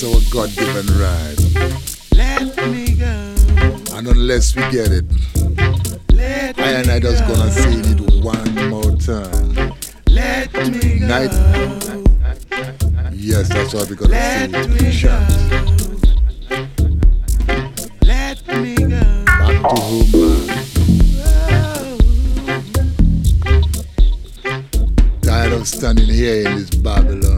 So our God given right. Let me go. And unless we get it, Let I and I just go. gonna say it one more time. Let me go. Night. Yes, that's what we're gonna Let say. Let me go. Back to home. Tired of standing here in this Babylon.